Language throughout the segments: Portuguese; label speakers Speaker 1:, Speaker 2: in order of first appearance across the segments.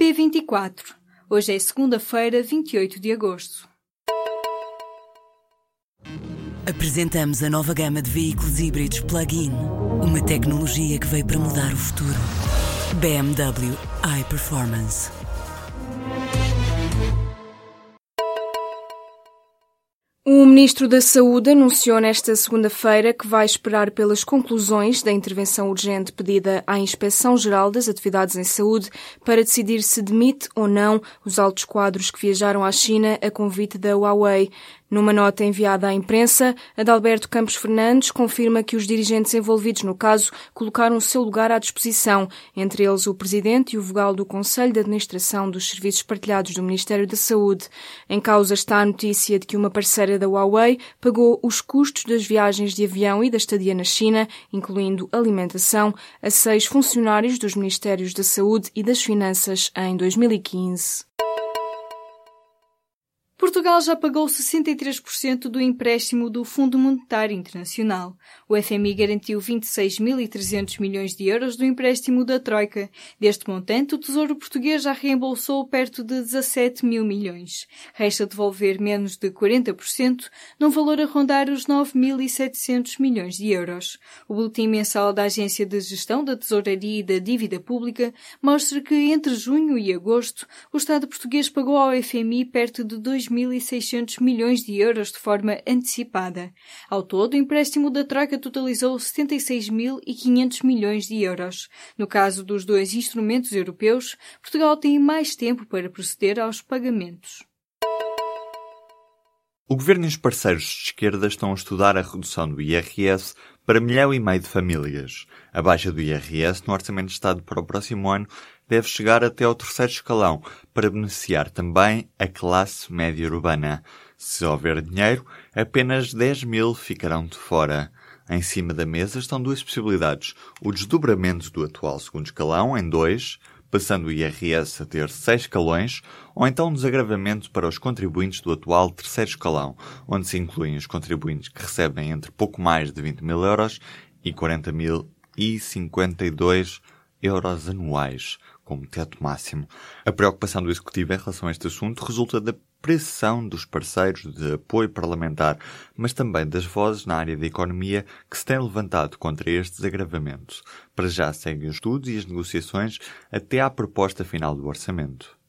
Speaker 1: P24. Hoje é segunda-feira, 28 de agosto.
Speaker 2: Apresentamos a nova gama de veículos híbridos plug-in. Uma tecnologia que veio para mudar o futuro. BMW iPerformance.
Speaker 3: O Ministro da Saúde anunciou nesta segunda-feira que vai esperar pelas conclusões da intervenção urgente pedida à Inspeção-Geral das Atividades em Saúde para decidir se demite ou não os altos quadros que viajaram à China a convite da Huawei. Numa nota enviada à imprensa, Adalberto Campos Fernandes confirma que os dirigentes envolvidos no caso colocaram o seu lugar à disposição, entre eles o presidente e o vogal do Conselho de Administração dos Serviços Partilhados do Ministério da Saúde. Em causa está a notícia de que uma parceira da Huawei pagou os custos das viagens de avião e da estadia na China, incluindo alimentação, a seis funcionários dos Ministérios da Saúde e das Finanças em 2015.
Speaker 1: Portugal já pagou 63% do empréstimo do Fundo Monetário Internacional. O FMI garantiu 26.300 milhões de euros do empréstimo da Troika. Deste montante, o Tesouro Português já reembolsou perto de 17 mil milhões. Resta devolver menos de 40%, num valor a rondar os 9.700 milhões de euros. O boletim mensal da Agência de Gestão da Tesouraria e da Dívida Pública mostra que entre junho e agosto, o Estado português pagou ao FMI perto de 2 2.600 milhões de euros de forma antecipada. Ao todo, o empréstimo da Troika totalizou 76.500 milhões de euros. No caso dos dois instrumentos europeus, Portugal tem mais tempo para proceder aos pagamentos.
Speaker 4: O governo e os parceiros de esquerda estão a estudar a redução do IRS para milhão e meio de famílias. A baixa do IRS no Orçamento de Estado para o próximo ano deve chegar até ao terceiro escalão para beneficiar também a classe média urbana. Se houver dinheiro, apenas 10 mil ficarão de fora. Em cima da mesa estão duas possibilidades. O desdobramento do atual segundo escalão em dois, passando o IRS a ter seis escalões, ou então um desagravamento para os contribuintes do atual terceiro escalão, onde se incluem os contribuintes que recebem entre pouco mais de 20 mil euros e 40 mil e 52 euros anuais como teto máximo. A preocupação do Executivo em relação a este assunto resulta da pressão dos parceiros de apoio parlamentar, mas também das vozes na área da economia que se têm levantado contra estes agravamentos. Para já seguem os estudos e as negociações até à proposta final do orçamento.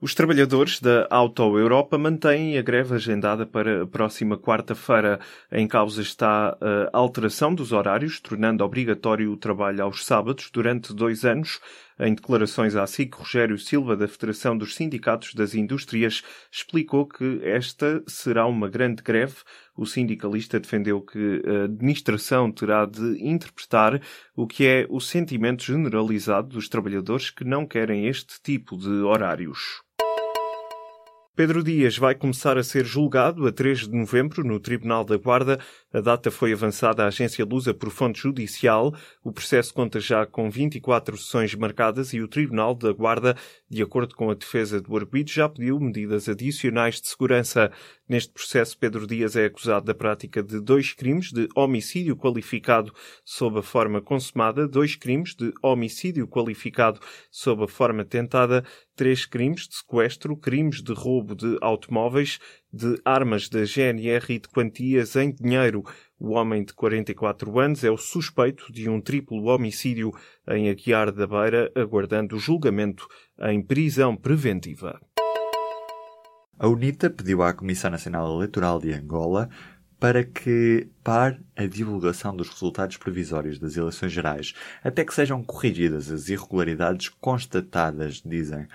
Speaker 5: Os trabalhadores da Auto Europa mantêm a greve agendada para a próxima quarta-feira. Em causa está a alteração dos horários, tornando obrigatório o trabalho aos sábados durante dois anos. Em declarações à SIC, Rogério Silva, da Federação dos Sindicatos das Indústrias, explicou que esta será uma grande greve. O sindicalista defendeu que a administração terá de interpretar o que é o sentimento generalizado dos trabalhadores que não querem este tipo de horários. Pedro Dias vai começar a ser julgado a 3 de novembro no Tribunal da Guarda. A data foi avançada à agência Lusa por fonte judicial. O processo conta já com 24 sessões marcadas e o Tribunal da Guarda, de acordo com a defesa do arguido, já pediu medidas adicionais de segurança. Neste processo, Pedro Dias é acusado da prática de dois crimes de homicídio qualificado sob a forma consumada, dois crimes de homicídio qualificado sob a forma tentada, três crimes de sequestro, crimes de roubo de automóveis, de armas da GNR e de quantias em dinheiro. O homem de 44 anos é o suspeito de um triplo homicídio em Aguiar da Beira, aguardando julgamento em prisão preventiva.
Speaker 4: A UNITA pediu à Comissão Nacional Eleitoral de Angola para que pare a divulgação dos resultados provisórios das eleições gerais, até que sejam corrigidas as irregularidades constatadas, dizem.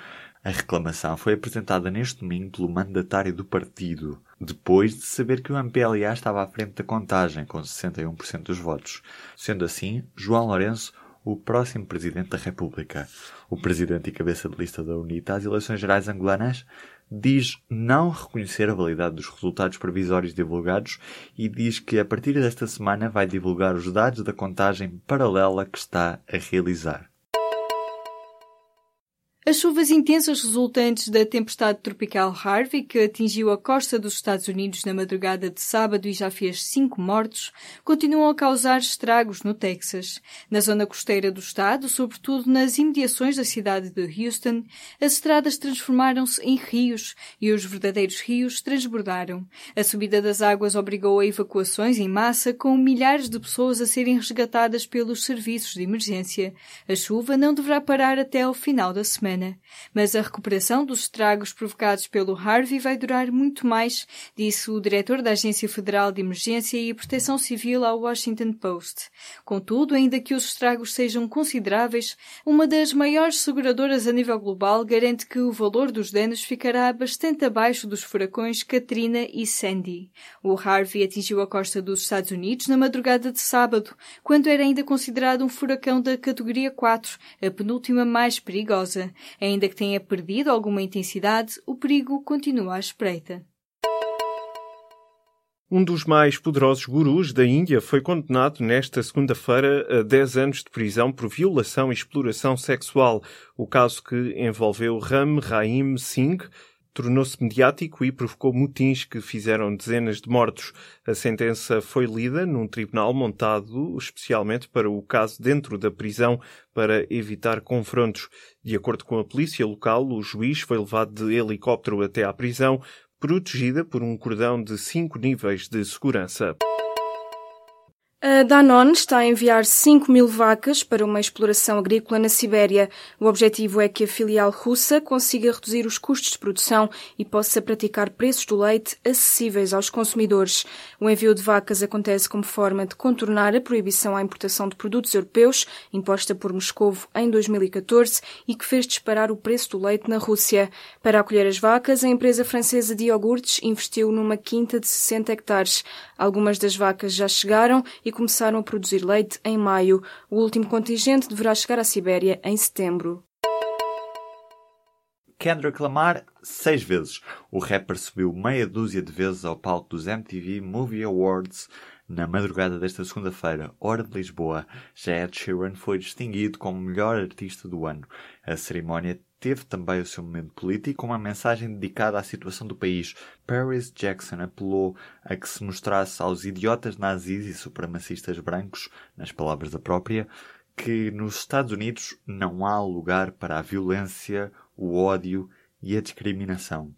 Speaker 4: A reclamação foi apresentada neste domingo pelo mandatário do partido, depois de saber que o MPLA estava à frente da contagem, com 61% dos votos. Sendo assim, João Lourenço o próximo Presidente da República. O Presidente e cabeça de lista da UNITA às eleições gerais angolanas diz não reconhecer a validade dos resultados provisórios divulgados e diz que a partir desta semana vai divulgar os dados da contagem paralela que está a realizar.
Speaker 1: As chuvas intensas resultantes da tempestade tropical Harvey, que atingiu a costa dos Estados Unidos na madrugada de sábado e já fez cinco mortos, continuam a causar estragos no Texas. Na zona costeira do estado, sobretudo nas imediações da cidade de Houston, as estradas transformaram-se em rios e os verdadeiros rios transbordaram. A subida das águas obrigou a evacuações em massa, com milhares de pessoas a serem resgatadas pelos serviços de emergência. A chuva não deverá parar até ao final da semana Mas a recuperação dos estragos provocados pelo Harvey vai durar muito mais, disse o diretor da Agência Federal de Emergência e Proteção Civil ao Washington Post. Contudo, ainda que os estragos sejam consideráveis, uma das maiores seguradoras a nível global garante que o valor dos danos ficará bastante abaixo dos furacões Katrina e Sandy. O Harvey atingiu a costa dos Estados Unidos na madrugada de sábado, quando era ainda considerado um furacão da categoria 4, a penúltima mais perigosa. Ainda que tenha perdido alguma intensidade, o perigo continua à espreita.
Speaker 5: Um dos mais poderosos gurus da Índia foi condenado nesta segunda-feira a 10 anos de prisão por violação e exploração sexual. O caso que envolveu Ram Rahim Singh, tornou-se mediático e provocou motins que fizeram dezenas de mortos. A sentença foi lida num tribunal montado especialmente para o caso dentro da prisão para evitar confrontos. De acordo com a polícia local, o juiz foi levado de helicóptero até à prisão, protegida por um cordão de cinco níveis de segurança.
Speaker 3: A Danone está a enviar 5 mil vacas para uma exploração agrícola na Sibéria. O objetivo é que a filial russa consiga reduzir os custos de produção e possa praticar preços do leite acessíveis aos consumidores. O envio de vacas acontece como forma de contornar a proibição à importação de produtos europeus, imposta por Moscou em 2014 e que fez disparar o preço do leite na Rússia. Para acolher as vacas, a empresa francesa de iogurtes investiu numa quinta de 60 hectares. Algumas das vacas já chegaram e começaram a produzir leite em maio. O último contingente deverá chegar à Sibéria em setembro.
Speaker 4: Kendrick Lamar seis vezes. O rapper subiu meia dúzia de vezes ao palco dos MTV Movie Awards na madrugada desta segunda-feira, hora de Lisboa. Já Ed Sheeran foi distinguido como melhor artista do ano. A cerimónia teve também o seu momento político com uma mensagem dedicada à situação do país. Paris Jackson apelou a que se mostrasse aos idiotas nazis e supremacistas brancos, nas palavras da própria, que nos Estados Unidos não há lugar para a violência, o ódio e a discriminação.